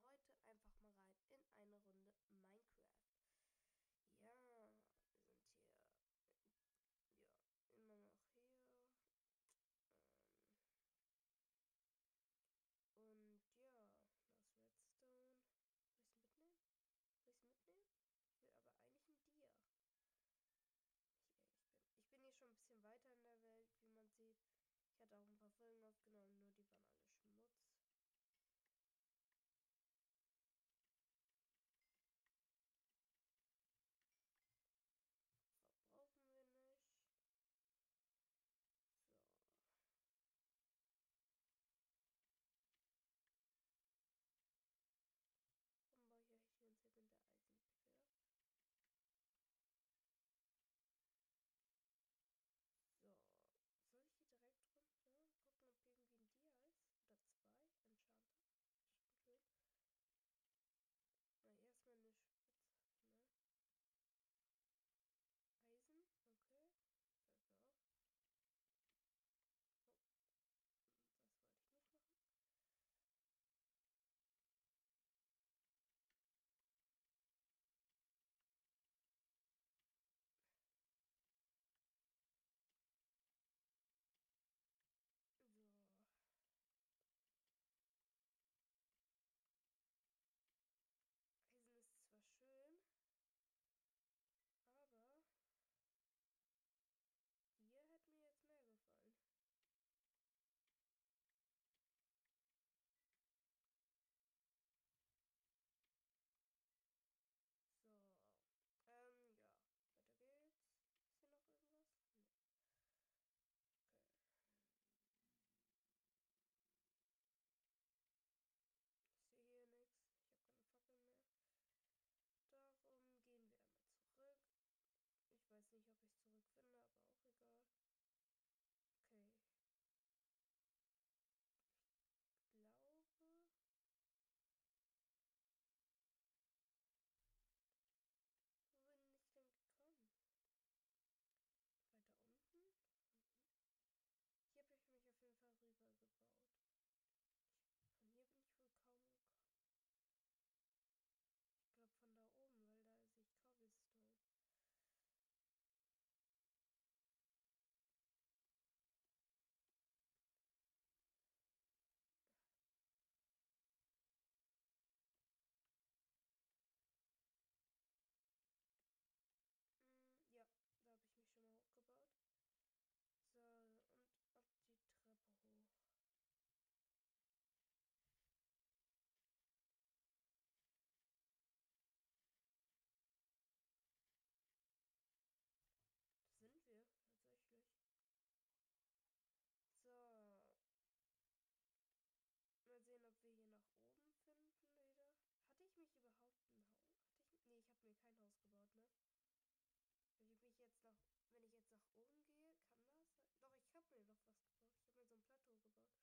starten heute einfach mal rein in eine Runde. mir kein Haus gebaut, ne? Wenn ich mich jetzt nach, wenn ich jetzt nach oben gehe, kann das? Doch, ich habe mir noch was gebaut. Ich habe mir so ein Plateau gebaut.